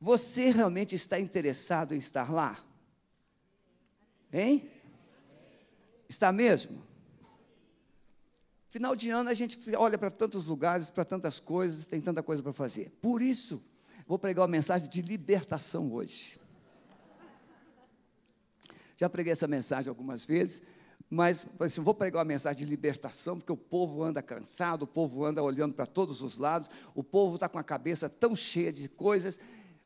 Você realmente está interessado em estar lá? Hein? Está mesmo? Final de ano a gente olha para tantos lugares, para tantas coisas, tem tanta coisa para fazer. Por isso, vou pregar uma mensagem de libertação hoje. Já preguei essa mensagem algumas vezes, mas assim, vou pregar uma mensagem de libertação, porque o povo anda cansado, o povo anda olhando para todos os lados, o povo está com a cabeça tão cheia de coisas.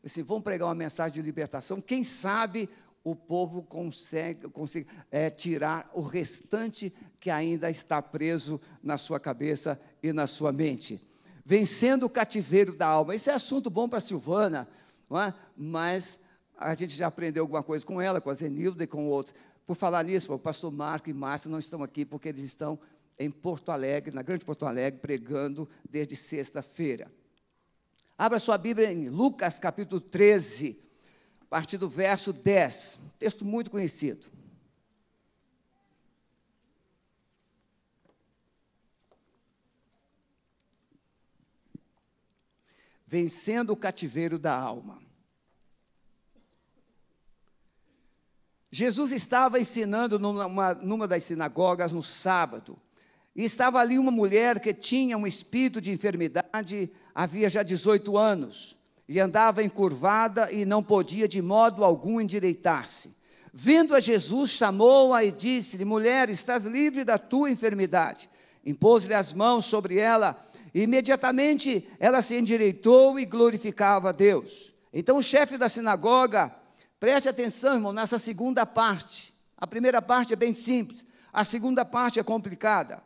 Assim, vamos pregar uma mensagem de libertação. Quem sabe o povo consegue, consegue é, tirar o restante que ainda está preso na sua cabeça e na sua mente. Vencendo o cativeiro da alma. Esse é assunto bom para a Silvana, é? mas a gente já aprendeu alguma coisa com ela, com a Zenilda e com outros. Por falar nisso, o pastor Marco e Márcia não estão aqui porque eles estão em Porto Alegre, na Grande Porto Alegre, pregando desde sexta-feira. Abra sua Bíblia em Lucas capítulo 13 a partir do verso 10. Texto muito conhecido. Vencendo o cativeiro da alma. Jesus estava ensinando numa, numa das sinagogas no sábado. E estava ali uma mulher que tinha um espírito de enfermidade havia já 18 anos e andava encurvada e não podia de modo algum endireitar-se. Vindo a Jesus, chamou-a e disse-lhe: Mulher, estás livre da tua enfermidade. Impôs-lhe as mãos sobre ela, e imediatamente ela se endireitou e glorificava a Deus. Então o chefe da sinagoga, preste atenção, irmão, nessa segunda parte. A primeira parte é bem simples, a segunda parte é complicada.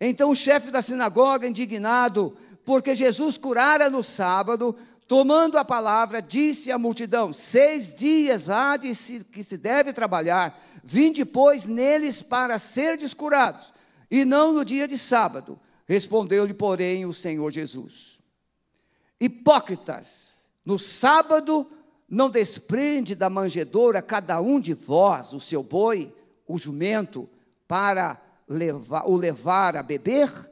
Então o chefe da sinagoga, indignado, porque Jesus curara no sábado, Tomando a palavra, disse à multidão: Seis dias há de se, que se deve trabalhar, vinde, pois, neles para ser descurados, e não no dia de sábado. Respondeu-lhe, porém, o Senhor Jesus: Hipócritas, no sábado não desprende da manjedoura cada um de vós o seu boi, o jumento, para levar, o levar a beber?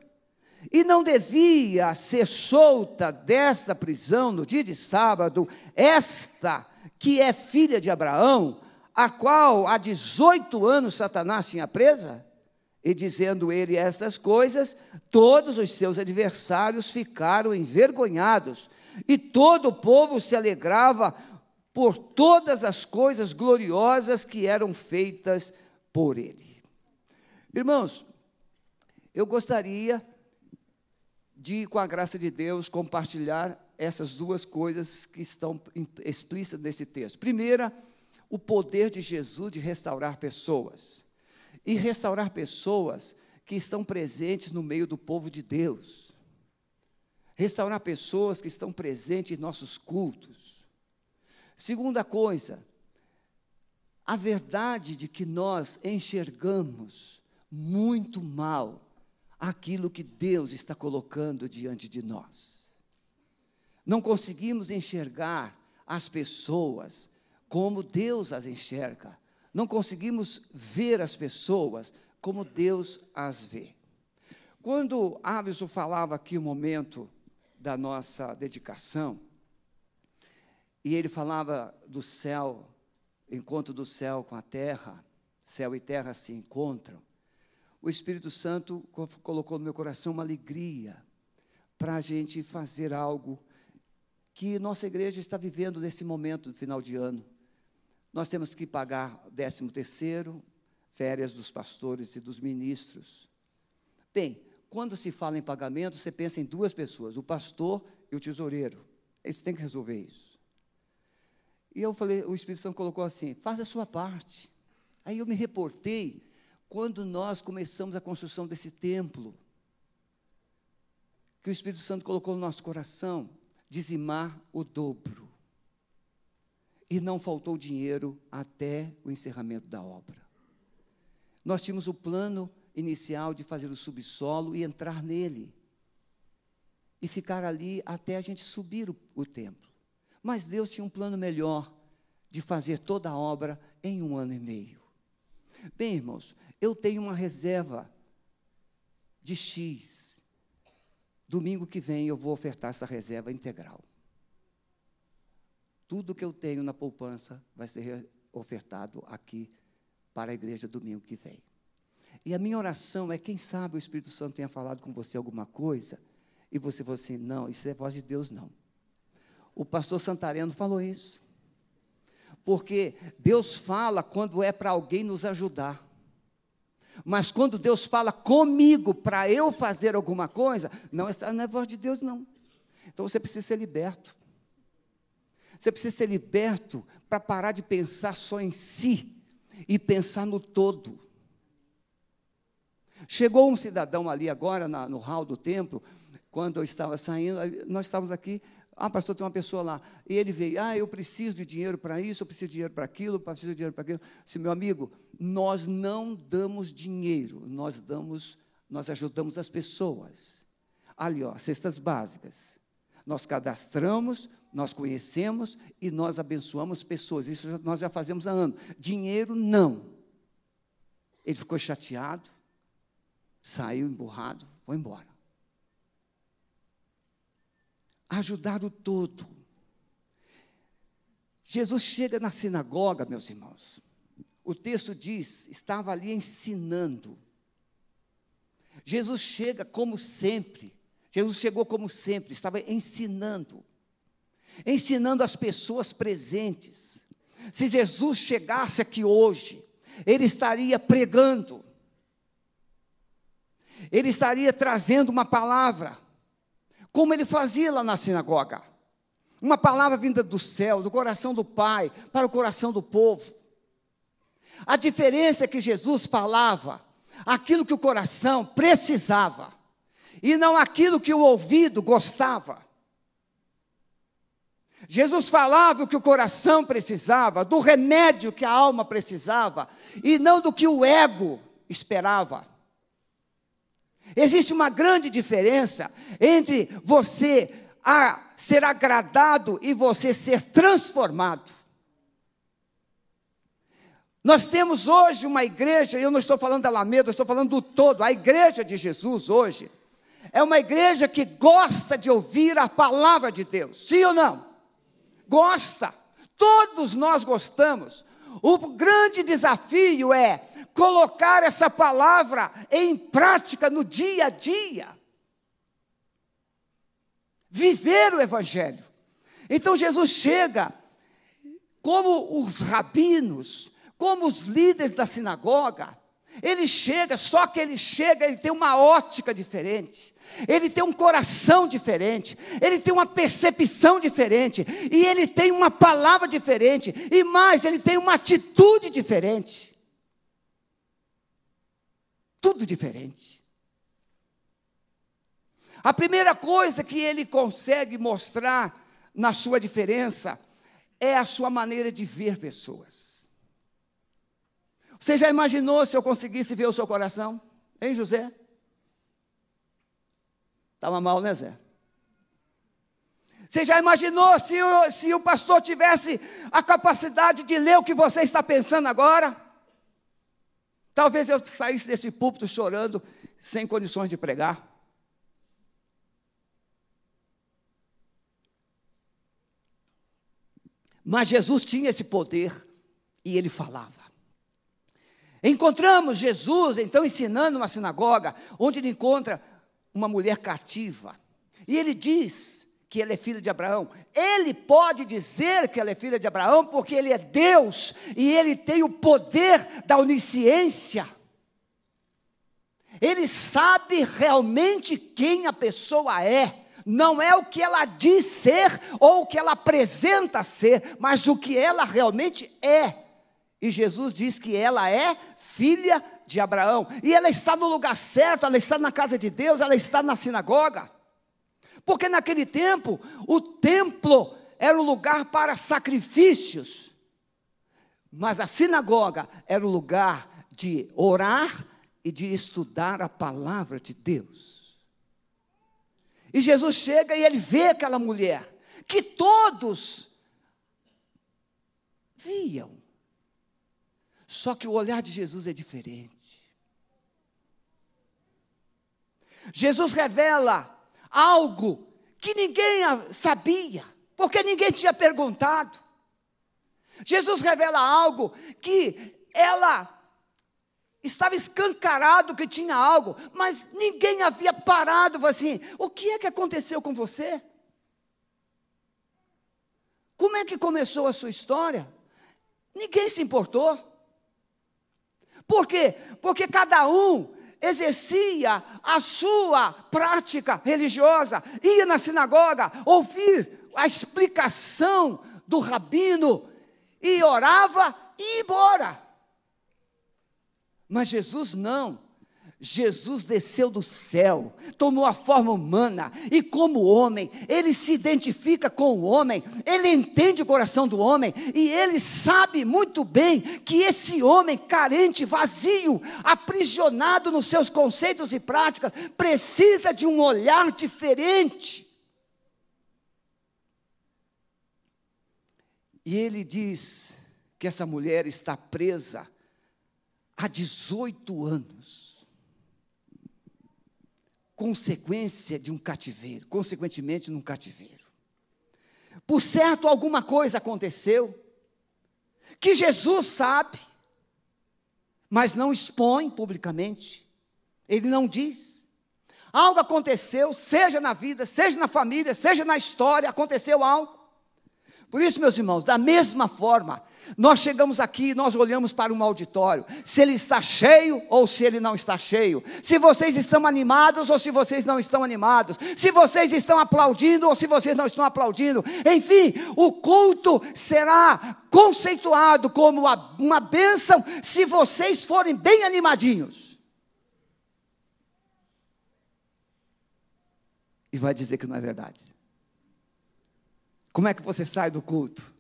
E não devia ser solta desta prisão no dia de sábado, esta que é filha de Abraão, a qual há 18 anos Satanás tinha presa? E dizendo ele estas coisas, todos os seus adversários ficaram envergonhados, e todo o povo se alegrava por todas as coisas gloriosas que eram feitas por ele. Irmãos, eu gostaria de, com a graça de Deus, compartilhar essas duas coisas que estão explícitas nesse texto. Primeira, o poder de Jesus de restaurar pessoas. E restaurar pessoas que estão presentes no meio do povo de Deus. Restaurar pessoas que estão presentes em nossos cultos. Segunda coisa, a verdade de que nós enxergamos muito mal aquilo que Deus está colocando diante de nós. Não conseguimos enxergar as pessoas como Deus as enxerga. Não conseguimos ver as pessoas como Deus as vê. Quando Aviso falava aqui o momento da nossa dedicação, e ele falava do céu, encontro do céu com a terra, céu e terra se encontram o Espírito Santo colocou no meu coração uma alegria para a gente fazer algo que nossa igreja está vivendo nesse momento, no final de ano. Nós temos que pagar décimo terceiro, férias dos pastores e dos ministros. Bem, quando se fala em pagamento, você pensa em duas pessoas, o pastor e o tesoureiro. Eles têm que resolver isso. E eu falei, o Espírito Santo colocou assim: faz a sua parte. Aí eu me reportei quando nós começamos a construção desse templo, que o Espírito Santo colocou no nosso coração, dizimar o dobro. E não faltou dinheiro até o encerramento da obra. Nós tínhamos o plano inicial de fazer o subsolo e entrar nele. E ficar ali até a gente subir o, o templo. Mas Deus tinha um plano melhor de fazer toda a obra em um ano e meio. Bem, irmãos, eu tenho uma reserva de X. Domingo que vem eu vou ofertar essa reserva integral. tudo que eu tenho na poupança vai ser ofertado aqui para a igreja domingo que vem. E a minha oração é: quem sabe o Espírito Santo tenha falado com você alguma coisa e você falou assim: não, isso é voz de Deus, não. O pastor Santareno falou isso. Porque Deus fala quando é para alguém nos ajudar. Mas quando Deus fala comigo para eu fazer alguma coisa, não, essa não é voz de Deus, não. Então você precisa ser liberto. Você precisa ser liberto para parar de pensar só em si e pensar no todo. Chegou um cidadão ali agora na, no hall do templo, quando eu estava saindo, nós estávamos aqui, ah, pastor, tem uma pessoa lá. E ele veio, ah, eu preciso de dinheiro para isso, eu preciso de dinheiro para aquilo, preciso de dinheiro para aquilo. Disse, meu amigo, nós não damos dinheiro, nós damos, nós ajudamos as pessoas. Ali, ó, cestas básicas. Nós cadastramos, nós conhecemos e nós abençoamos pessoas. Isso nós já fazemos há anos. Dinheiro, não. Ele ficou chateado, saiu emburrado, foi embora ajudar o todo. Jesus chega na sinagoga, meus irmãos. O texto diz: estava ali ensinando. Jesus chega como sempre. Jesus chegou como sempre, estava ensinando. Ensinando as pessoas presentes. Se Jesus chegasse aqui hoje, ele estaria pregando. Ele estaria trazendo uma palavra como ele fazia lá na sinagoga. Uma palavra vinda do céu, do coração do Pai, para o coração do povo. A diferença é que Jesus falava aquilo que o coração precisava, e não aquilo que o ouvido gostava. Jesus falava o que o coração precisava, do remédio que a alma precisava, e não do que o ego esperava. Existe uma grande diferença entre você ser agradado e você ser transformado. Nós temos hoje uma igreja, e eu não estou falando da Alameda, eu estou falando do todo, a igreja de Jesus hoje, é uma igreja que gosta de ouvir a palavra de Deus, sim ou não? Gosta, todos nós gostamos. O grande desafio é colocar essa palavra em prática no dia a dia. Viver o Evangelho. Então Jesus chega, como os rabinos, como os líderes da sinagoga, ele chega, só que ele chega, ele tem uma ótica diferente, ele tem um coração diferente, ele tem uma percepção diferente, e ele tem uma palavra diferente, e mais, ele tem uma atitude diferente tudo diferente. A primeira coisa que ele consegue mostrar na sua diferença é a sua maneira de ver pessoas. Você já imaginou se eu conseguisse ver o seu coração? Hein, José? Estava mal, né, Zé? Você já imaginou se o, se o pastor tivesse a capacidade de ler o que você está pensando agora? Talvez eu saísse desse púlpito chorando, sem condições de pregar. Mas Jesus tinha esse poder e ele falava. Encontramos Jesus, então, ensinando uma sinagoga, onde ele encontra uma mulher cativa. E ele diz: que ela é filha de Abraão. Ele pode dizer que ela é filha de Abraão porque ele é Deus e ele tem o poder da onisciência. Ele sabe realmente quem a pessoa é. Não é o que ela diz ser ou o que ela apresenta ser, mas o que ela realmente é. E Jesus diz que ela é filha de Abraão. E ela está no lugar certo, ela está na casa de Deus, ela está na sinagoga. Porque naquele tempo, o templo era um lugar para sacrifícios, mas a sinagoga era o lugar de orar e de estudar a palavra de Deus. E Jesus chega e ele vê aquela mulher, que todos viam. Só que o olhar de Jesus é diferente. Jesus revela algo que ninguém sabia. porque ninguém tinha perguntado. Jesus revela algo que ela estava escancarado que tinha algo, mas ninguém havia parado assim: o que é que aconteceu com você? Como é que começou a sua história? Ninguém se importou. Por quê? Porque cada um exercia a sua prática religiosa, ia na sinagoga ouvir a explicação do rabino e orava e ia embora. Mas Jesus não. Jesus desceu do céu, tomou a forma humana e, como homem, ele se identifica com o homem, ele entende o coração do homem e ele sabe muito bem que esse homem carente, vazio, aprisionado nos seus conceitos e práticas, precisa de um olhar diferente. E ele diz que essa mulher está presa há 18 anos. Consequência de um cativeiro, consequentemente num cativeiro. Por certo, alguma coisa aconteceu, que Jesus sabe, mas não expõe publicamente, ele não diz. Algo aconteceu, seja na vida, seja na família, seja na história, aconteceu algo. Por isso, meus irmãos, da mesma forma, nós chegamos aqui, nós olhamos para um auditório, se ele está cheio ou se ele não está cheio, se vocês estão animados ou se vocês não estão animados, se vocês estão aplaudindo ou se vocês não estão aplaudindo, enfim, o culto será conceituado como uma, bênção se vocês forem bem animadinhos. E vai dizer que não é verdade. Como é que você sai do culto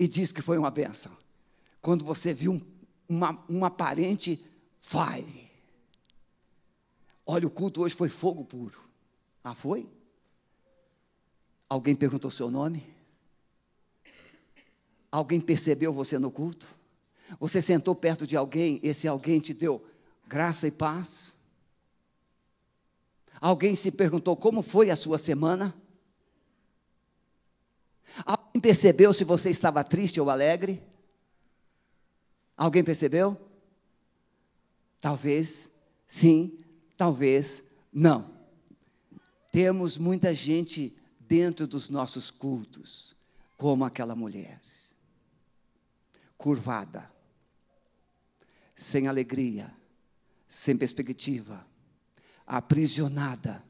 e diz que foi uma benção? Quando você viu um, uma, um aparente fire. Olha, o culto hoje foi fogo puro. Ah, foi? Alguém perguntou seu nome? Alguém percebeu você no culto? Você sentou perto de alguém, esse alguém te deu graça e paz? Alguém se perguntou como foi a sua semana? Alguém percebeu se você estava triste ou alegre? Alguém percebeu? Talvez sim, talvez não. Temos muita gente dentro dos nossos cultos, como aquela mulher, curvada, sem alegria, sem perspectiva, aprisionada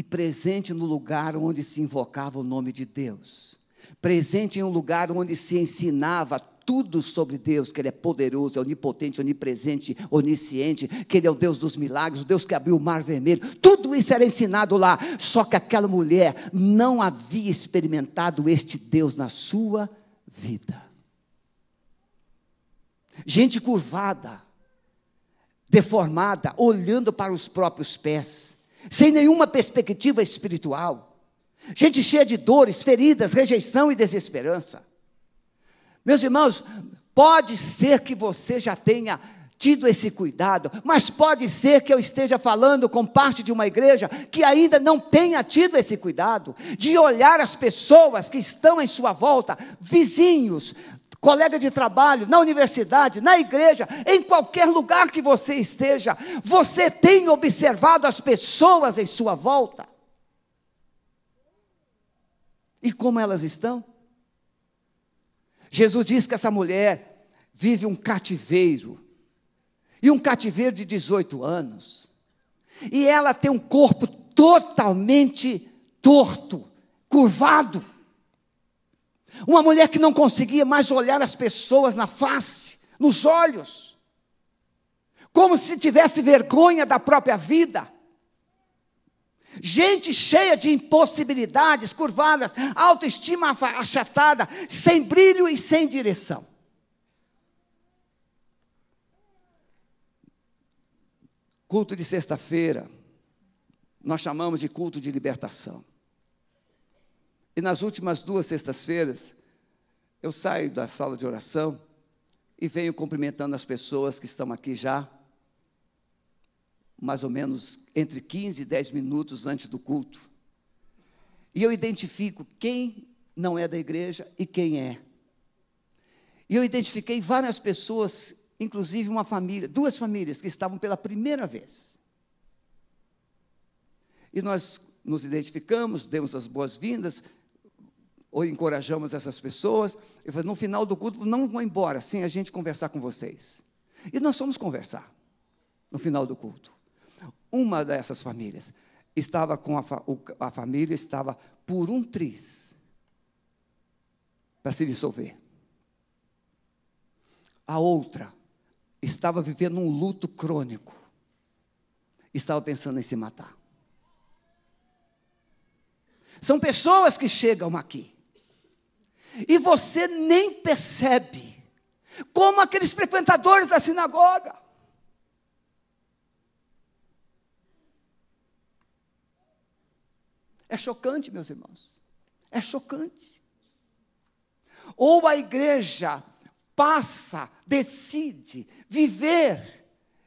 e presente no lugar onde se invocava o nome de Deus, presente em um lugar onde se ensinava tudo sobre Deus, que Ele é poderoso, é onipotente, onipresente, onisciente, que Ele é o Deus dos milagres, o Deus que abriu o mar vermelho, tudo isso era ensinado lá, só que aquela mulher não havia experimentado este Deus na sua vida. Gente curvada, deformada, olhando para os próprios pés, sem nenhuma perspectiva espiritual, gente cheia de dores, feridas, rejeição e desesperança. Meus irmãos, pode ser que você já tenha tido esse cuidado, mas pode ser que eu esteja falando com parte de uma igreja que ainda não tenha tido esse cuidado de olhar as pessoas que estão em sua volta, vizinhos, colega de trabalho, na universidade, na igreja, em qualquer lugar que você esteja, você tem observado as pessoas em sua volta? E como elas estão? Jesus diz que essa mulher vive um cativeiro, e um cativeiro de 18 anos, e ela tem um corpo totalmente torto, curvado. Uma mulher que não conseguia mais olhar as pessoas na face, nos olhos, como se tivesse vergonha da própria vida. Gente cheia de impossibilidades, curvadas, autoestima achatada, sem brilho e sem direção. Culto de sexta-feira, nós chamamos de culto de libertação. E nas últimas duas sextas-feiras, eu saio da sala de oração e venho cumprimentando as pessoas que estão aqui já, mais ou menos entre 15 e 10 minutos antes do culto. E eu identifico quem não é da igreja e quem é. E eu identifiquei várias pessoas, inclusive uma família, duas famílias que estavam pela primeira vez. E nós nos identificamos, demos as boas-vindas, ou encorajamos essas pessoas. Eu falei, no final do culto, não vão embora sem a gente conversar com vocês. E nós fomos conversar no final do culto. Uma dessas famílias estava com a, a família, estava por um triz para se dissolver. A outra estava vivendo um luto crônico. Estava pensando em se matar. São pessoas que chegam aqui. E você nem percebe. Como aqueles frequentadores da sinagoga. É chocante, meus irmãos. É chocante. Ou a igreja passa, decide viver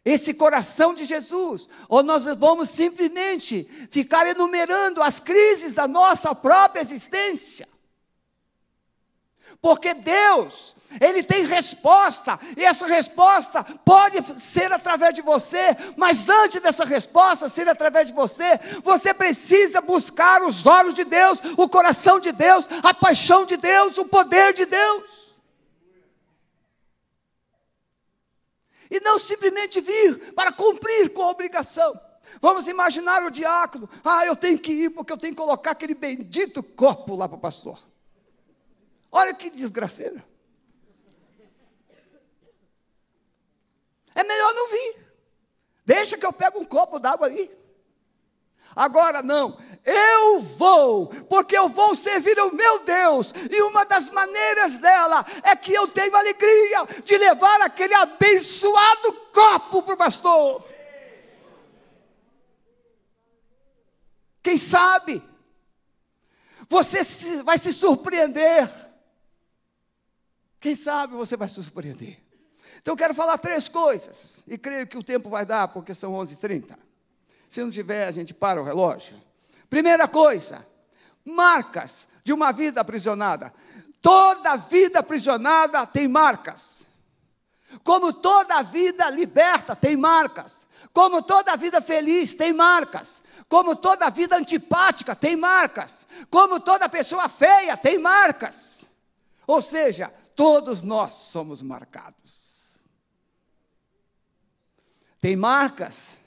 esse coração de Jesus, ou nós vamos simplesmente ficar enumerando as crises da nossa própria existência. Porque Deus, Ele tem resposta, e essa resposta pode ser através de você, mas antes dessa resposta ser através de você, você precisa buscar os olhos de Deus, o coração de Deus, a paixão de Deus, o poder de Deus. e não simplesmente vir para cumprir com a obrigação. Vamos imaginar o diácono, ah, eu tenho que ir porque eu tenho que colocar aquele bendito copo lá para o pastor. Olha que desgraceira. É melhor não vir. Deixa que eu pego um copo d'água aí. Agora não, eu vou, porque eu vou servir o meu Deus, e uma das maneiras dela é que eu tenho alegria de levar aquele abençoado copo para o pastor. Quem sabe, você vai se surpreender. Quem sabe você vai se surpreender. Então eu quero falar três coisas, e creio que o tempo vai dar, porque são 11h30. Se não tiver, a gente para o relógio. Primeira coisa, marcas de uma vida aprisionada. Toda vida aprisionada tem marcas. Como toda vida liberta tem marcas. Como toda vida feliz tem marcas. Como toda vida antipática tem marcas. Como toda pessoa feia tem marcas. Ou seja, todos nós somos marcados. Tem marcas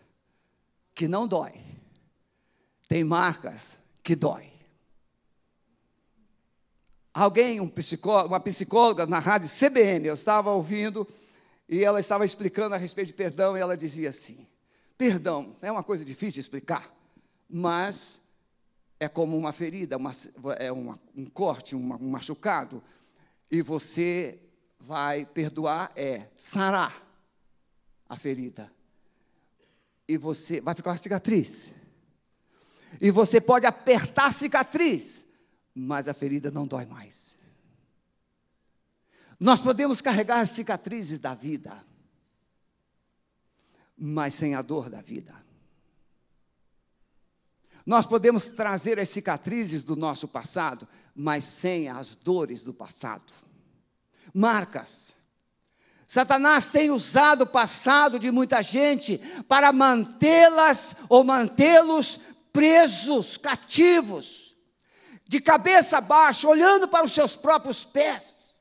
que não dói. Tem marcas que dói. Alguém, um psicólogo, uma psicóloga na rádio CBN, eu estava ouvindo e ela estava explicando a respeito de perdão e ela dizia assim: perdão é uma coisa difícil de explicar, mas é como uma ferida, uma, é uma, um corte, um machucado, e você vai perdoar é sarar a ferida e você vai ficar uma cicatriz. E você pode apertar a cicatriz, mas a ferida não dói mais. Nós podemos carregar as cicatrizes da vida, mas sem a dor da vida. Nós podemos trazer as cicatrizes do nosso passado, mas sem as dores do passado. Marcas Satanás tem usado o passado de muita gente para mantê-las ou mantê-los presos, cativos, de cabeça baixa, olhando para os seus próprios pés.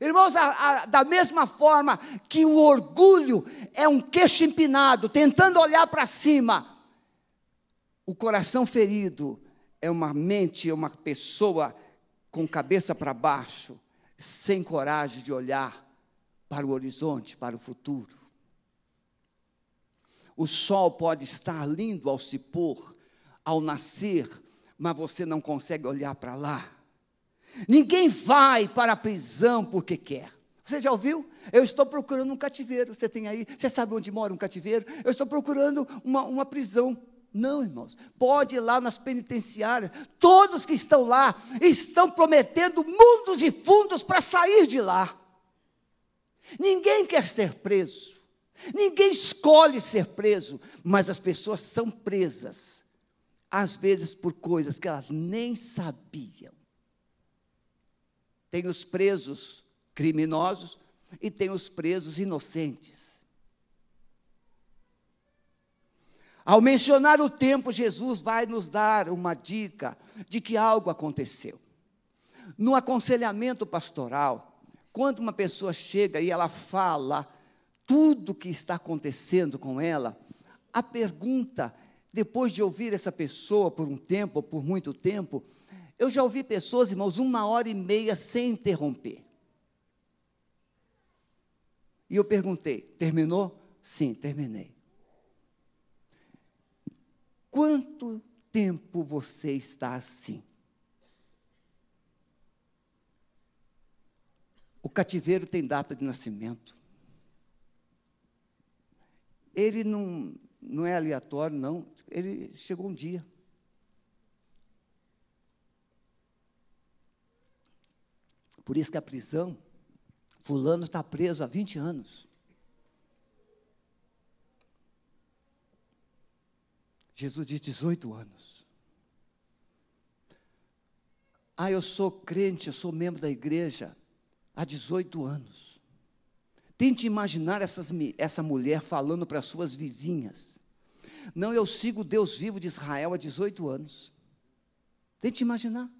Irmãos, a, a, da mesma forma que o orgulho é um queixo empinado, tentando olhar para cima, o coração ferido é uma mente, é uma pessoa com cabeça para baixo, sem coragem de olhar para o horizonte, para o futuro. O sol pode estar lindo ao se pôr, ao nascer, mas você não consegue olhar para lá. Ninguém vai para a prisão porque quer. Você já ouviu? Eu estou procurando um cativeiro. Você tem aí? Você sabe onde mora um cativeiro? Eu estou procurando uma, uma prisão. Não, irmãos. Pode ir lá nas penitenciárias. Todos que estão lá estão prometendo mundos e fundos para sair de lá. Ninguém quer ser preso. Ninguém escolhe ser preso, mas as pessoas são presas, às vezes por coisas que elas nem sabiam. Tem os presos criminosos e tem os presos inocentes. Ao mencionar o tempo, Jesus vai nos dar uma dica de que algo aconteceu. No aconselhamento pastoral, quando uma pessoa chega e ela fala tudo o que está acontecendo com ela, a pergunta, depois de ouvir essa pessoa por um tempo, por muito tempo, eu já ouvi pessoas, irmãos, uma hora e meia sem interromper. E eu perguntei: terminou? Sim, terminei. Quanto tempo você está assim? O cativeiro tem data de nascimento. Ele não, não é aleatório, não. Ele chegou um dia. Por isso que a prisão, fulano está preso há 20 anos. Jesus diz 18 anos. Ah, eu sou crente, eu sou membro da igreja há 18 anos. Tente imaginar essas, essa mulher falando para suas vizinhas. Não, eu sigo Deus vivo de Israel há 18 anos. Tente imaginar.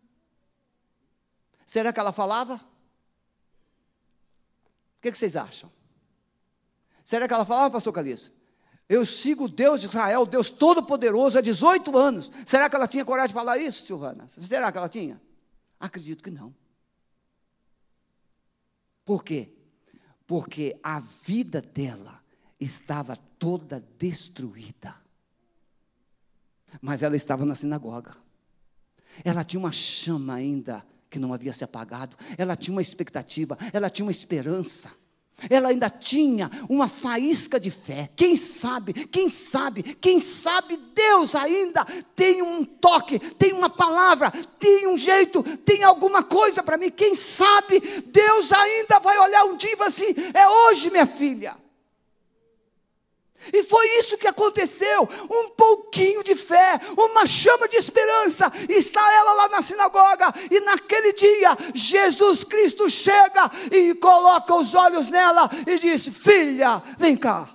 Será que ela falava? O que, que vocês acham? Será que ela falava, pastor Calixto? Eu sigo o Deus de Israel, Deus Todo-Poderoso, há 18 anos. Será que ela tinha coragem de falar isso, Silvana? Será que ela tinha? Acredito que não. Por quê? Porque a vida dela estava toda destruída. Mas ela estava na sinagoga. Ela tinha uma chama ainda que não havia se apagado. Ela tinha uma expectativa, ela tinha uma esperança. Ela ainda tinha uma faísca de fé. Quem sabe, quem sabe, quem sabe Deus ainda tem um toque, tem uma palavra, tem um jeito, tem alguma coisa para mim. Quem sabe Deus ainda vai olhar um dia e vai assim: é hoje, minha filha. E foi isso que aconteceu. Um pouquinho de fé, uma chama de esperança. Está ela lá na sinagoga, e naquele dia, Jesus Cristo chega e coloca os olhos nela e diz: Filha, vem cá.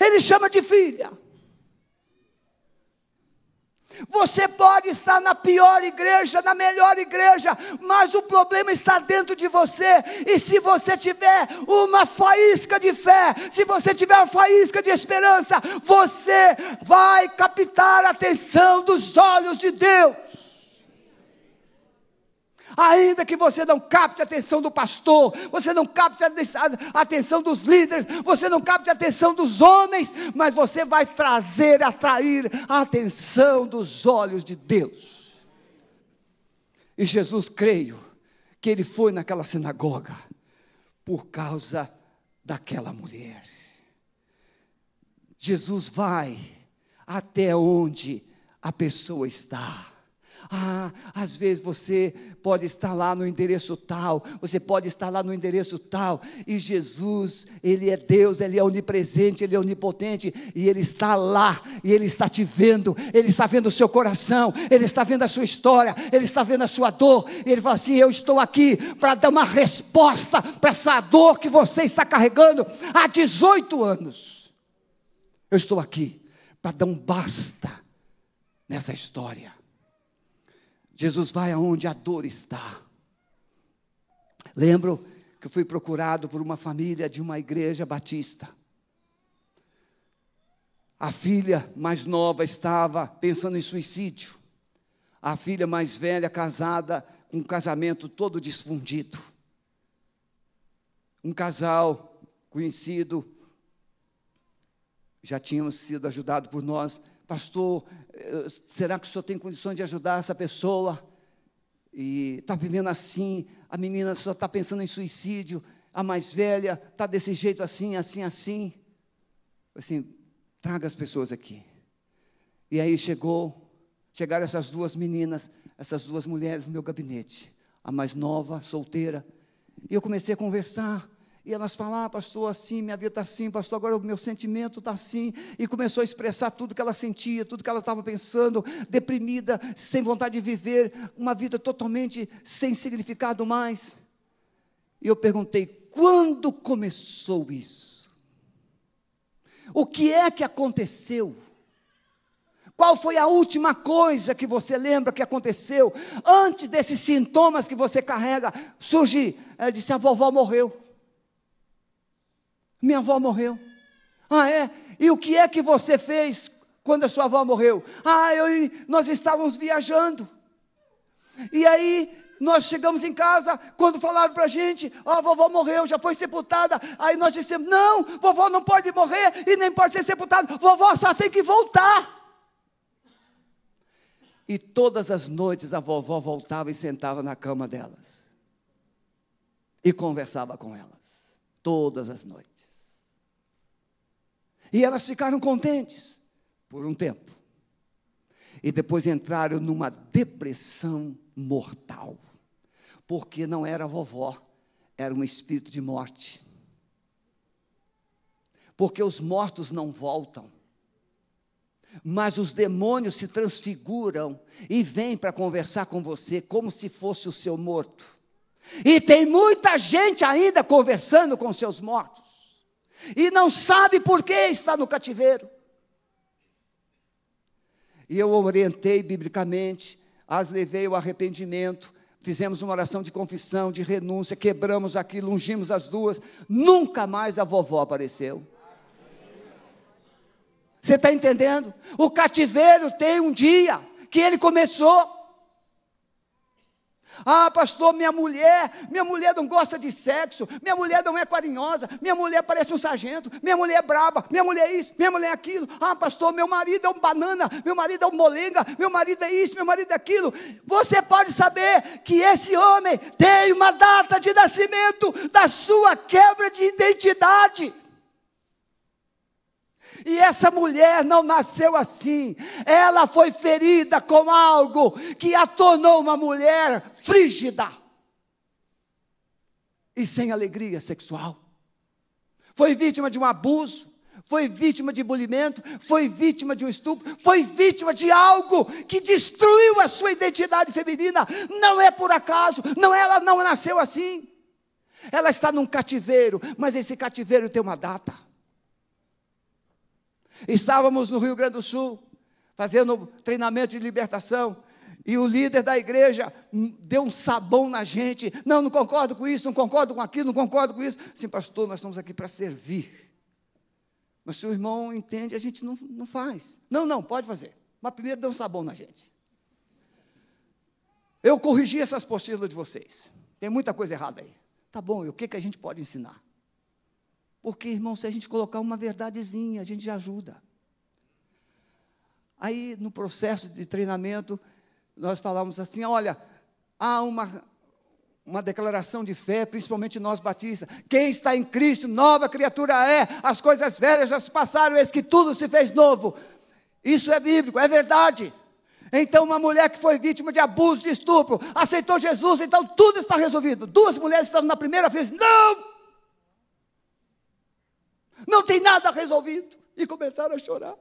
Ele chama de filha. Você pode estar na pior igreja, na melhor igreja, mas o problema está dentro de você. E se você tiver uma faísca de fé, se você tiver uma faísca de esperança, você vai captar a atenção dos olhos de Deus. Ainda que você não capte a atenção do pastor, você não capte a atenção dos líderes, você não capte a atenção dos homens, mas você vai trazer, atrair a atenção dos olhos de Deus. E Jesus, creio, que ele foi naquela sinagoga por causa daquela mulher. Jesus vai até onde a pessoa está. Ah, às vezes você pode estar lá no endereço tal, você pode estar lá no endereço tal, e Jesus, Ele é Deus, Ele é onipresente, Ele é onipotente, e Ele está lá, e Ele está te vendo, Ele está vendo o seu coração, Ele está vendo a sua história, Ele está vendo a sua dor, e Ele fala assim: Eu estou aqui para dar uma resposta para essa dor que você está carregando há 18 anos. Eu estou aqui para dar um basta nessa história. Jesus vai aonde a dor está. Lembro que fui procurado por uma família de uma igreja batista. A filha mais nova estava pensando em suicídio. A filha mais velha, casada, com um casamento todo desfundido. Um casal conhecido, já tínhamos sido ajudado por nós, pastor, eh, será que o senhor tem condições de ajudar essa pessoa? E está vivendo assim, a menina só está pensando em suicídio, a mais velha está desse jeito assim, assim, assim. Assim, traga as pessoas aqui. E aí chegou, chegaram essas duas meninas, essas duas mulheres no meu gabinete, a mais nova, solteira. E eu comecei a conversar. E elas falaram, ah, pastor, assim, minha vida está assim, pastor, agora o meu sentimento está assim. E começou a expressar tudo que ela sentia, tudo que ela estava pensando, deprimida, sem vontade de viver, uma vida totalmente sem significado mais. E eu perguntei, quando começou isso? O que é que aconteceu? Qual foi a última coisa que você lembra que aconteceu antes desses sintomas que você carrega surgir? Ela disse: a vovó morreu. Minha avó morreu. Ah, é? E o que é que você fez quando a sua avó morreu? Ah, eu, nós estávamos viajando. E aí nós chegamos em casa, quando falaram para a gente, oh, a vovó morreu, já foi sepultada. Aí nós dissemos: não, vovó não pode morrer e nem pode ser sepultada, vovó só tem que voltar. E todas as noites a vovó voltava e sentava na cama delas. E conversava com elas. Todas as noites. E elas ficaram contentes por um tempo. E depois entraram numa depressão mortal. Porque não era vovó, era um espírito de morte. Porque os mortos não voltam. Mas os demônios se transfiguram e vêm para conversar com você como se fosse o seu morto. E tem muita gente ainda conversando com seus mortos e não sabe por que está no cativeiro. E eu orientei biblicamente, as levei ao arrependimento, fizemos uma oração de confissão, de renúncia, quebramos aquilo, ungimos as duas, nunca mais a vovó apareceu. Você está entendendo? O cativeiro tem um dia que ele começou. Ah, pastor, minha mulher, minha mulher não gosta de sexo, minha mulher não é carinhosa, minha mulher parece um sargento, minha mulher é braba, minha mulher é isso, minha mulher é aquilo. Ah, pastor, meu marido é um banana, meu marido é um molenga, meu marido é isso, meu marido é aquilo. Você pode saber que esse homem tem uma data de nascimento da sua quebra de identidade. E essa mulher não nasceu assim. Ela foi ferida com algo que a tornou uma mulher frígida e sem alegria sexual. Foi vítima de um abuso, foi vítima de bulimento, foi vítima de um estupro, foi vítima de algo que destruiu a sua identidade feminina. Não é por acaso, não ela não nasceu assim. Ela está num cativeiro, mas esse cativeiro tem uma data. Estávamos no Rio Grande do Sul, fazendo treinamento de libertação, e o líder da igreja deu um sabão na gente. Não, não concordo com isso, não concordo com aquilo, não concordo com isso. Sim, pastor, nós estamos aqui para servir. Mas se o irmão entende, a gente não, não faz. Não, não, pode fazer. Mas primeiro deu um sabão na gente. Eu corrigi essas postilas de vocês. Tem muita coisa errada aí. Tá bom, e o que, que a gente pode ensinar? Porque, irmão, se a gente colocar uma verdadezinha, a gente já ajuda. Aí, no processo de treinamento, nós falamos assim: olha, há uma, uma declaração de fé, principalmente nós batistas. Quem está em Cristo, nova criatura é, as coisas velhas já se passaram, eis que tudo se fez novo. Isso é bíblico, é verdade. Então, uma mulher que foi vítima de abuso, de estupro, aceitou Jesus, então tudo está resolvido. Duas mulheres estavam na primeira vez, não! Não tem nada resolvido. E começaram a chorar.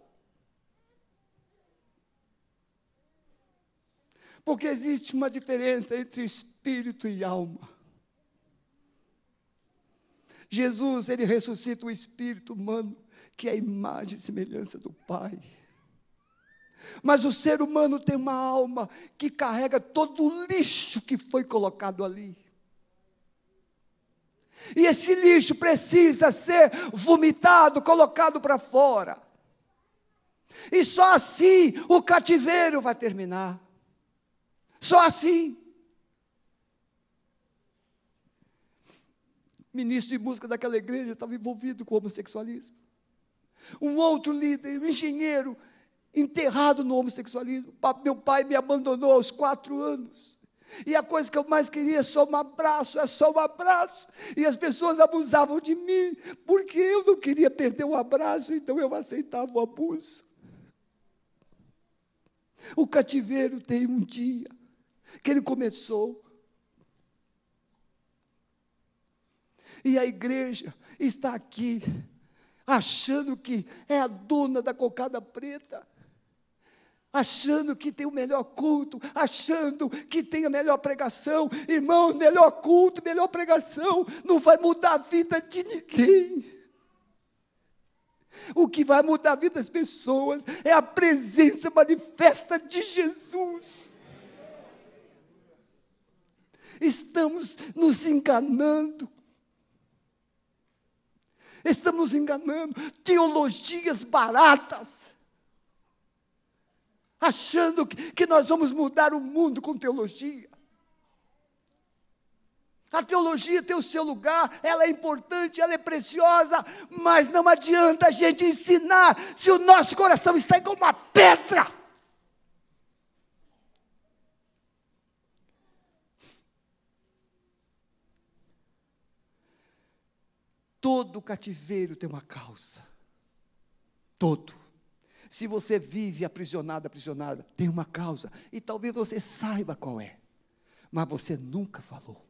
Porque existe uma diferença entre espírito e alma. Jesus, ele ressuscita o espírito humano, que é a imagem e semelhança do Pai. Mas o ser humano tem uma alma que carrega todo o lixo que foi colocado ali. E esse lixo precisa ser vomitado, colocado para fora. E só assim o cativeiro vai terminar. Só assim. Ministro de música daquela igreja estava envolvido com o homossexualismo. Um outro líder, um engenheiro, enterrado no homossexualismo. Meu pai me abandonou aos quatro anos. E a coisa que eu mais queria é só um abraço, é só um abraço. E as pessoas abusavam de mim, porque eu não queria perder o abraço, então eu aceitava o abuso. O cativeiro tem um dia que ele começou. E a igreja está aqui, achando que é a dona da cocada preta, achando que tem o melhor culto, achando que tem a melhor pregação. Irmãos, melhor culto, melhor pregação, não vai mudar a vida de ninguém. O que vai mudar a vida das pessoas é a presença manifesta de Jesus. Estamos nos enganando. Estamos nos enganando. Teologias baratas. Achando que, nós vamos mudar o mundo com teologia. A teologia tem o seu lugar, ela é importante, ela é preciosa, mas não adianta a gente ensinar se o nosso coração está igual uma pedra. Todo cativeiro tem uma causa. Todo. Se você vive aprisionado, aprisionada, tem uma causa. E talvez você saiba qual é. Mas você nunca falou.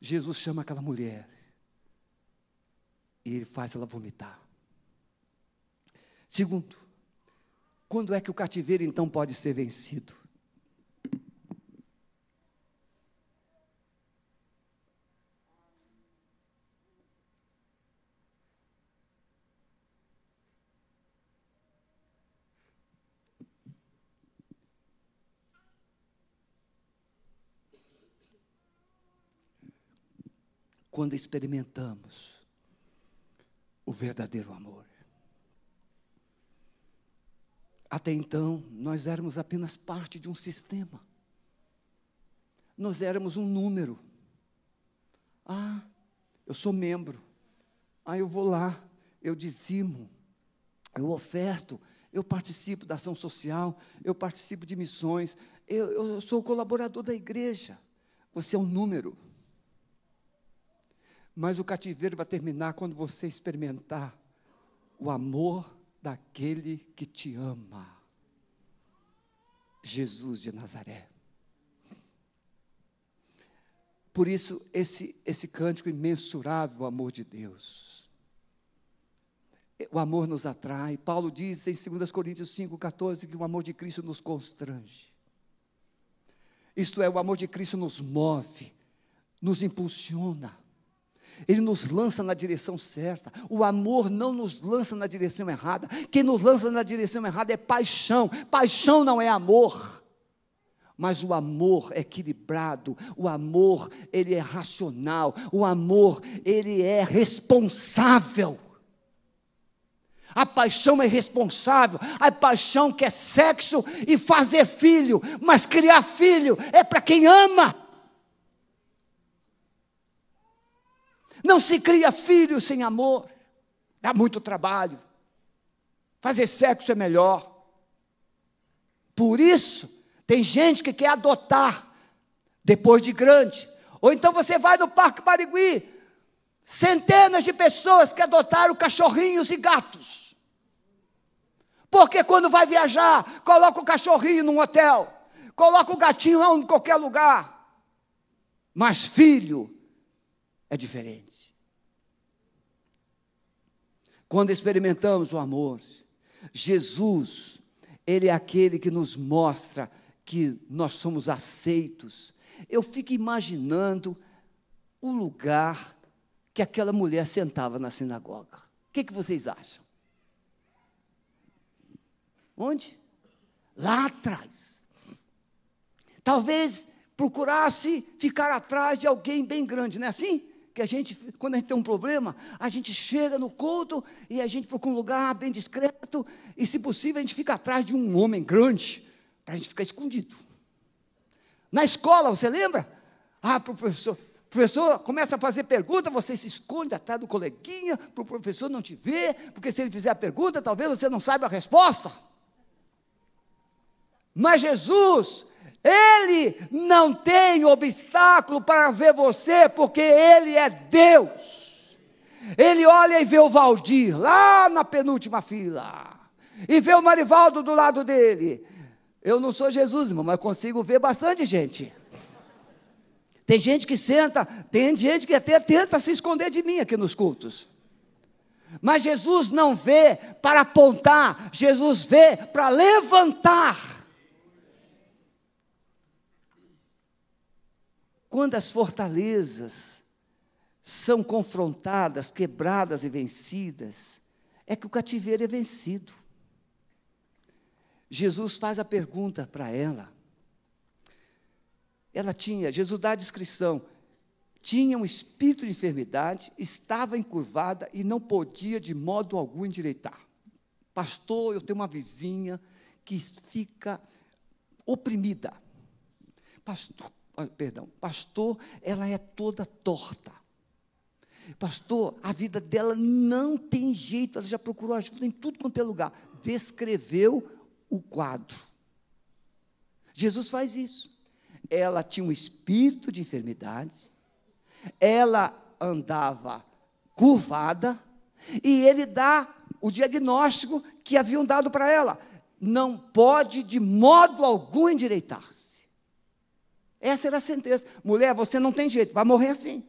Jesus chama aquela mulher e ele faz ela vomitar. Segundo, quando é que o cativeiro então pode ser vencido? Quando experimentamos o verdadeiro amor. Até então, nós éramos apenas parte de um sistema. Nós éramos um número. Ah, eu sou membro. Ah, eu vou lá, eu dizimo, eu oferto, eu participo da ação social, eu participo de missões, eu, eu sou colaborador da igreja. Você é um número. Mas o cativeiro vai terminar quando você experimentar o amor daquele que te ama. Jesus de Nazaré. Por isso, esse, esse cântico imensurável, o amor de Deus. O amor nos atrai. Paulo diz em 2 Coríntios 5,14 que o amor de Cristo nos constrange. Isto é, o amor de Cristo nos move, nos impulsiona ele nos lança na direção certa. O amor não nos lança na direção errada. Quem nos lança na direção errada é paixão. Paixão não é amor. Mas o amor é equilibrado, o amor, ele é racional, o amor, ele é responsável. A paixão é responsável, a paixão quer sexo e fazer filho, mas criar filho é para quem ama. Não se cria filho sem amor. Dá muito trabalho. Fazer sexo é melhor. Por isso, tem gente que quer adotar depois de grande. Ou então você vai no Parque Barigui, centenas de pessoas que adotaram cachorrinhos e gatos. Porque quando vai viajar, coloca o cachorrinho num hotel, coloca o gatinho em qualquer lugar. Mas filho é diferente. Quando experimentamos o amor, Jesus, Ele é aquele que nos mostra que nós somos aceitos. Eu fico imaginando o lugar que aquela mulher sentava na sinagoga. O que, que vocês acham? Onde? Lá atrás. Talvez procurasse ficar atrás de alguém bem grande, não é assim? Que a gente, quando a gente tem um problema, a gente chega no culto e a gente procura um lugar bem discreto, e se possível a gente fica atrás de um homem grande, para a gente ficar escondido. Na escola, você lembra? Ah, para o professor, o professor começa a fazer pergunta, você se esconde atrás do coleguinha, para o professor não te ver, porque se ele fizer a pergunta, talvez você não saiba a resposta. Mas Jesus, ele não tem obstáculo para ver você, porque Ele é Deus. Ele olha e vê o Valdir lá na penúltima fila, e vê o Marivaldo do lado dele. Eu não sou Jesus, irmão, mas consigo ver bastante gente. Tem gente que senta, tem gente que até tenta se esconder de mim aqui nos cultos. Mas Jesus não vê para apontar, Jesus vê para levantar. Quando as fortalezas são confrontadas, quebradas e vencidas, é que o cativeiro é vencido. Jesus faz a pergunta para ela. Ela tinha, Jesus dá a descrição, tinha um espírito de enfermidade, estava encurvada e não podia de modo algum endireitar. Pastor, eu tenho uma vizinha que fica oprimida. Pastor, perdão, pastor, ela é toda torta. Pastor, a vida dela não tem jeito, ela já procurou ajuda em tudo quanto é lugar. Descreveu o quadro. Jesus faz isso. Ela tinha um espírito de enfermidade, ela andava curvada, e ele dá o diagnóstico que haviam dado para ela: não pode de modo algum endireitar-se. Essa era a sentença. Mulher, você não tem jeito, vai morrer assim.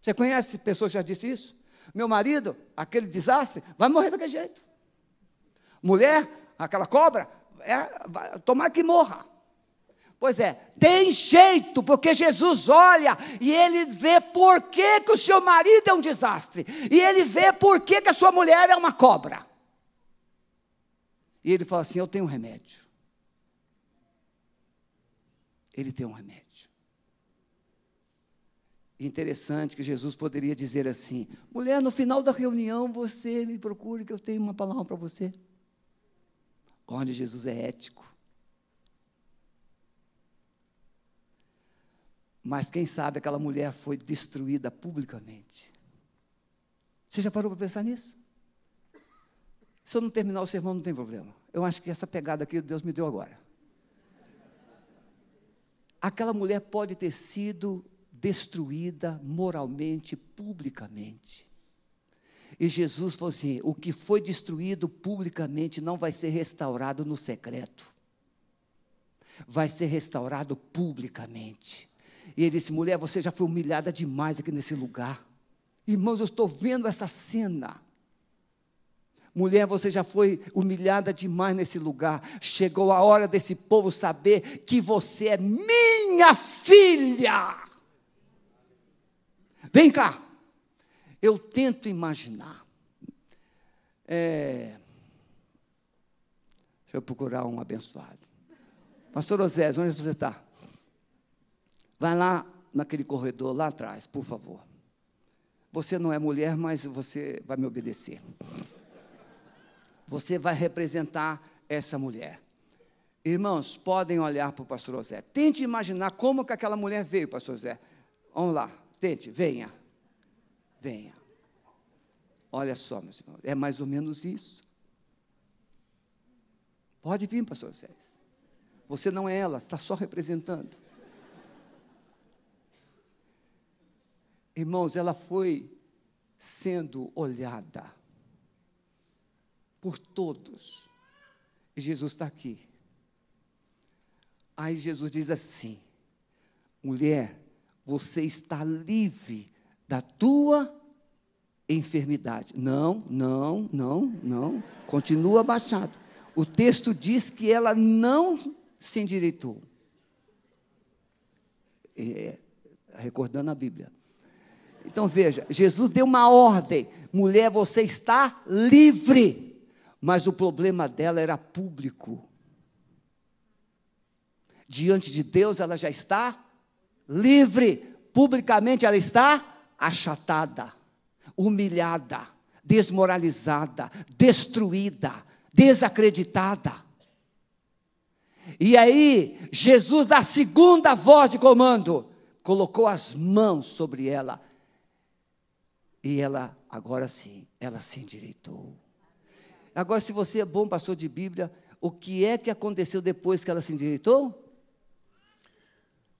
Você conhece pessoas que já disse isso? Meu marido, aquele desastre, vai morrer daquele jeito. Mulher, aquela cobra, é, vai, tomara que morra. Pois é, tem jeito, porque Jesus olha e ele vê por que, que o seu marido é um desastre, e ele vê por que, que a sua mulher é uma cobra. E ele fala assim: Eu tenho um remédio. Ele tem um remédio. Interessante que Jesus poderia dizer assim: mulher, no final da reunião você me procure que eu tenho uma palavra para você. Onde Jesus é ético. Mas quem sabe aquela mulher foi destruída publicamente. Você já parou para pensar nisso? Se eu não terminar o sermão, não tem problema. Eu acho que essa pegada aqui Deus me deu agora. Aquela mulher pode ter sido destruída moralmente, publicamente. E Jesus falou assim: o que foi destruído publicamente não vai ser restaurado no secreto, vai ser restaurado publicamente. E ele disse: mulher, você já foi humilhada demais aqui nesse lugar. Irmãos, eu estou vendo essa cena. Mulher, você já foi humilhada demais nesse lugar. Chegou a hora desse povo saber que você é minha filha. Vem cá. Eu tento imaginar. É, deixa eu procurar um abençoado. Pastor Osés, onde você está? Vai lá naquele corredor lá atrás, por favor. Você não é mulher, mas você vai me obedecer. Você vai representar essa mulher. Irmãos, podem olhar para o pastor José. Tente imaginar como que aquela mulher veio, pastor José. Vamos lá. Tente, venha. Venha. Olha só, meus irmãos, é mais ou menos isso. Pode vir, pastor César. Você não é ela, está só representando. Irmãos, ela foi sendo olhada por todos. E Jesus está aqui. Aí Jesus diz assim: mulher, você está livre da tua enfermidade. Não, não, não, não. Continua abaixado. O texto diz que ela não se endireitou. É, recordando a Bíblia. Então veja, Jesus deu uma ordem: mulher, você está livre. Mas o problema dela era público. Diante de Deus ela já está livre, publicamente ela está achatada, humilhada, desmoralizada, destruída, desacreditada. E aí, Jesus, da segunda voz de comando, colocou as mãos sobre ela. E ela, agora sim, ela se endireitou. Agora, se você é bom pastor de Bíblia, o que é que aconteceu depois que ela se endireitou?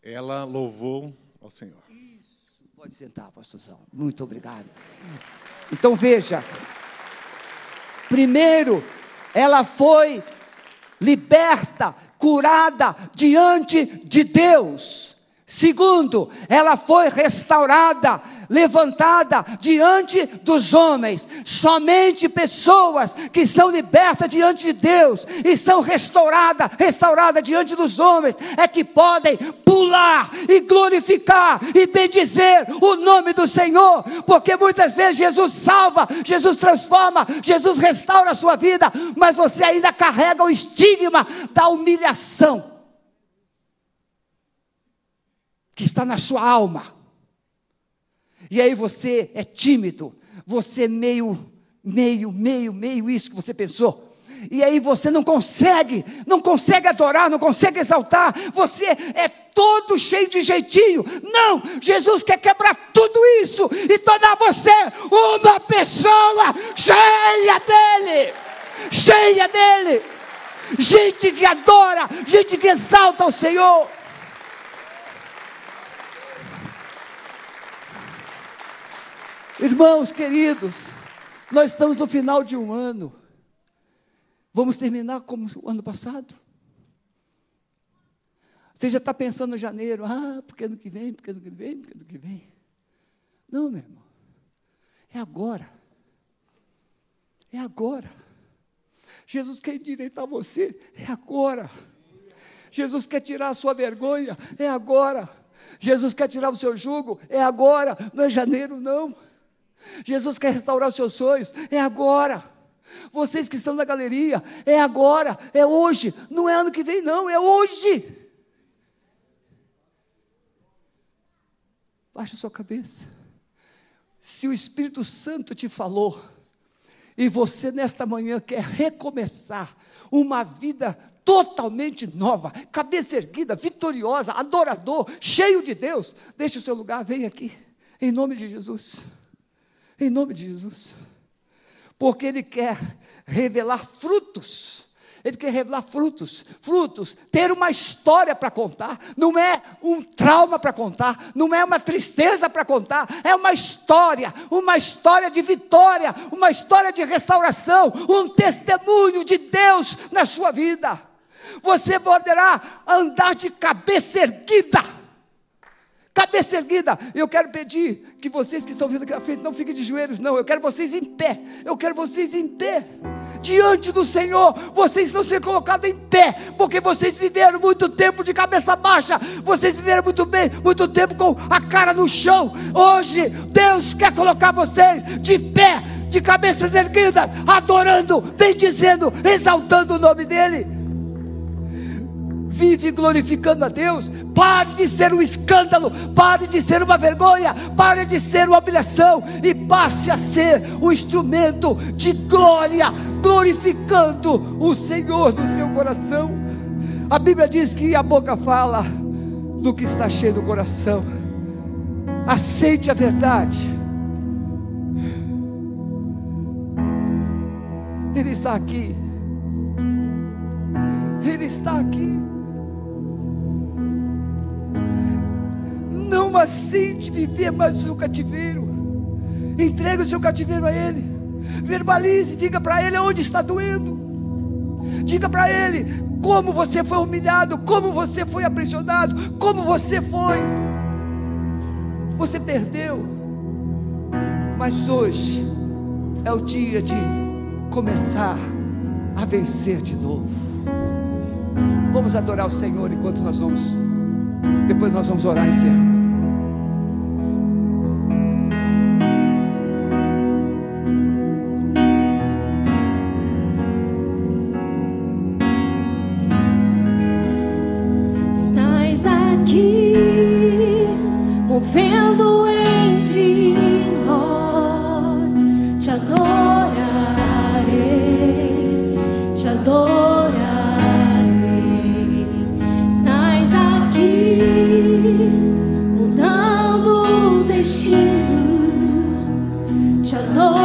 Ela louvou ao Senhor. Isso. Pode sentar, pastorzão. Muito obrigado. Então veja. Primeiro, ela foi liberta curada diante de Deus. Segundo, ela foi restaurada levantada diante dos homens. Somente pessoas que são libertas diante de Deus e são restauradas, restauradas diante dos homens, é que podem pular e glorificar e bendizer o nome do Senhor, porque muitas vezes Jesus salva, Jesus transforma, Jesus restaura a sua vida, mas você ainda carrega o estigma da humilhação que está na sua alma. E aí você é tímido, você é meio, meio, meio, meio isso que você pensou. E aí você não consegue, não consegue adorar, não consegue exaltar. Você é todo cheio de jeitinho. Não, Jesus quer quebrar tudo isso e tornar você uma pessoa cheia dele, cheia dele. Gente que adora, gente que exalta o Senhor. Irmãos queridos, nós estamos no final de um ano. Vamos terminar como o ano passado? Você já está pensando no janeiro, ah, porque ano que vem, porque ano que vem, porque ano que vem. Não, meu irmão. É agora. É agora. Jesus quer endireitar você, é agora. Jesus quer tirar a sua vergonha, é agora. Jesus quer tirar o seu jugo, é agora, não é janeiro, não. Jesus quer restaurar os seus sonhos, é agora. Vocês que estão na galeria, é agora, é hoje, não é ano que vem, não, é hoje. Baixa sua cabeça. Se o Espírito Santo te falou, e você nesta manhã quer recomeçar uma vida totalmente nova, cabeça erguida, vitoriosa, adorador, cheio de Deus, deixe o seu lugar, vem aqui, em nome de Jesus. Em nome de Jesus. Porque Ele quer revelar frutos. Ele quer revelar frutos, frutos, ter uma história para contar, não é um trauma para contar, não é uma tristeza para contar, é uma história, uma história de vitória, uma história de restauração, um testemunho de Deus na sua vida. Você poderá andar de cabeça erguida cabeça erguida. Eu quero pedir que vocês que estão vindo aqui na frente não fiquem de joelhos, não. Eu quero vocês em pé. Eu quero vocês em pé. Diante do Senhor, vocês estão sendo colocados em pé, porque vocês viveram muito tempo de cabeça baixa, vocês viveram muito bem, muito tempo com a cara no chão. Hoje, Deus quer colocar vocês de pé, de cabeças erguidas, adorando, bendizendo, exaltando o nome dEle vive glorificando a Deus. Pare de ser um escândalo, pare de ser uma vergonha, pare de ser uma humilhação e passe a ser um instrumento de glória, glorificando o Senhor no seu coração. A Bíblia diz que a boca fala do que está cheio do coração. Aceite a verdade. Ele está aqui. Ele está aqui. Não aceite viver mais o cativeiro. Entregue o seu cativeiro a Ele. Verbalize, diga para Ele onde está doendo. Diga para Ele como você foi humilhado, como você foi aprisionado, como você foi. Você perdeu. Mas hoje é o dia de começar a vencer de novo. Vamos adorar o Senhor enquanto nós vamos. Depois nós vamos orar encerrando. 承诺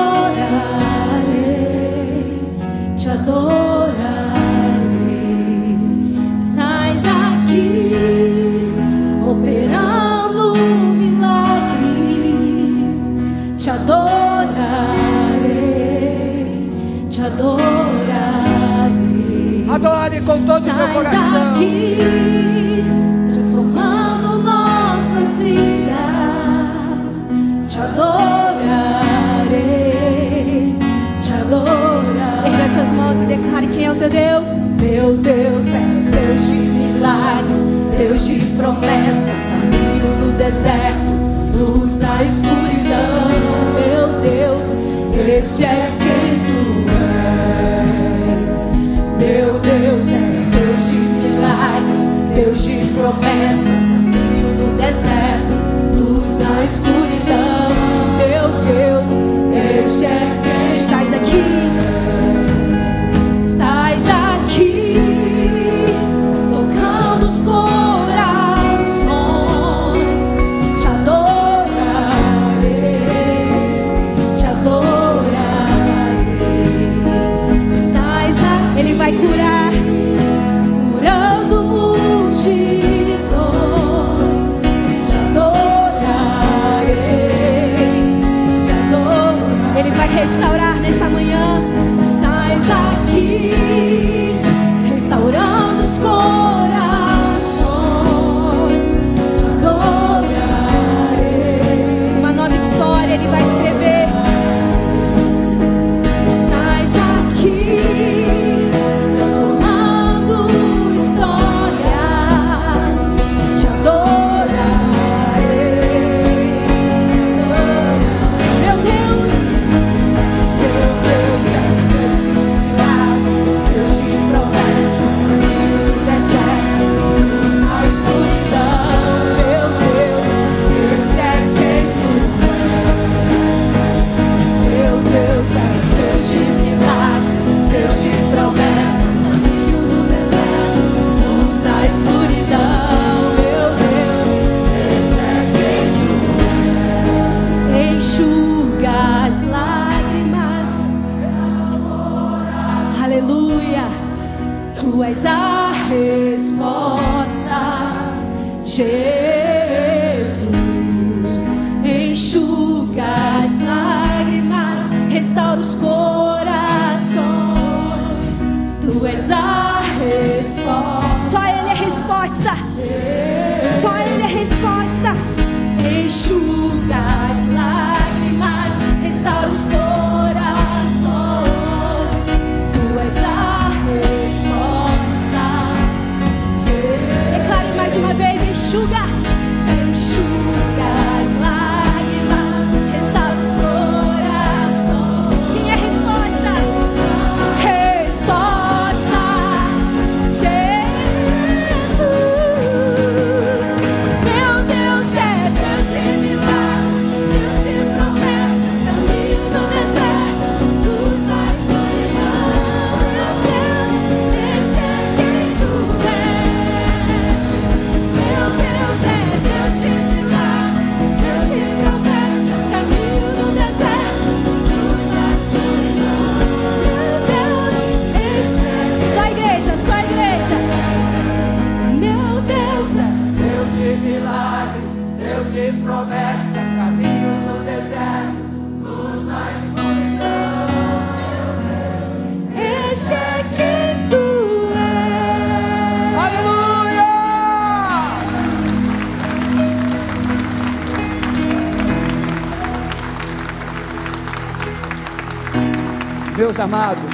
amados,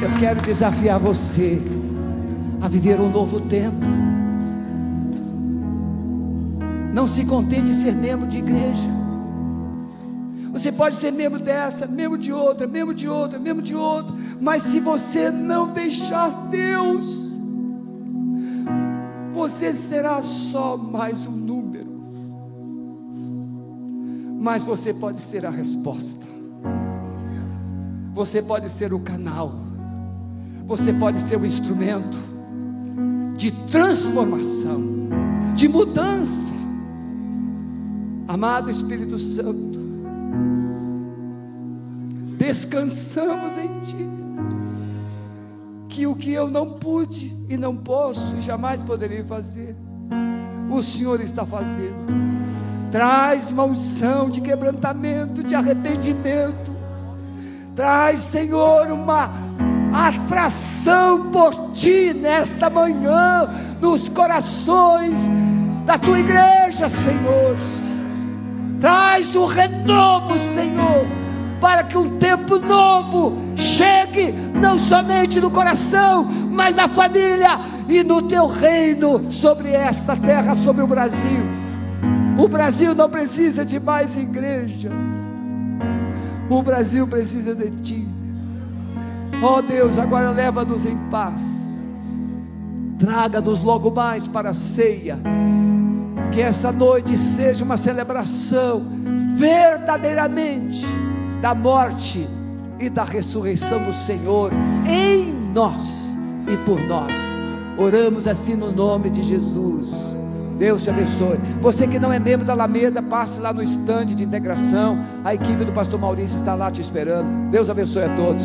eu quero desafiar você a viver um novo tempo. Não se contente em ser membro de igreja. Você pode ser membro dessa, membro de outra, membro de outra, membro de outra, mas se você não deixar Deus, você será só mais um número. Mas você pode ser a resposta. Você pode ser o canal. Você pode ser o instrumento de transformação, de mudança. Amado Espírito Santo, descansamos em Ti. Que o que eu não pude e não posso e jamais poderei fazer, o Senhor está fazendo. Traz uma unção de quebrantamento, de arrependimento. Traz, Senhor, uma atração por Ti nesta manhã, nos corações da Tua igreja, Senhor. Traz o renovo, Senhor, para que um tempo novo chegue, não somente no coração, mas na família e no teu reino sobre esta terra, sobre o Brasil. O Brasil não precisa de mais igrejas. O Brasil precisa de ti. Ó Deus, agora leva-nos em paz. Traga-nos logo mais para a ceia. Que essa noite seja uma celebração verdadeiramente da morte e da ressurreição do Senhor em nós e por nós. Oramos assim no nome de Jesus. Deus te abençoe. Você que não é membro da Alameda, passe lá no estande de integração. A equipe do pastor Maurício está lá te esperando. Deus abençoe a todos.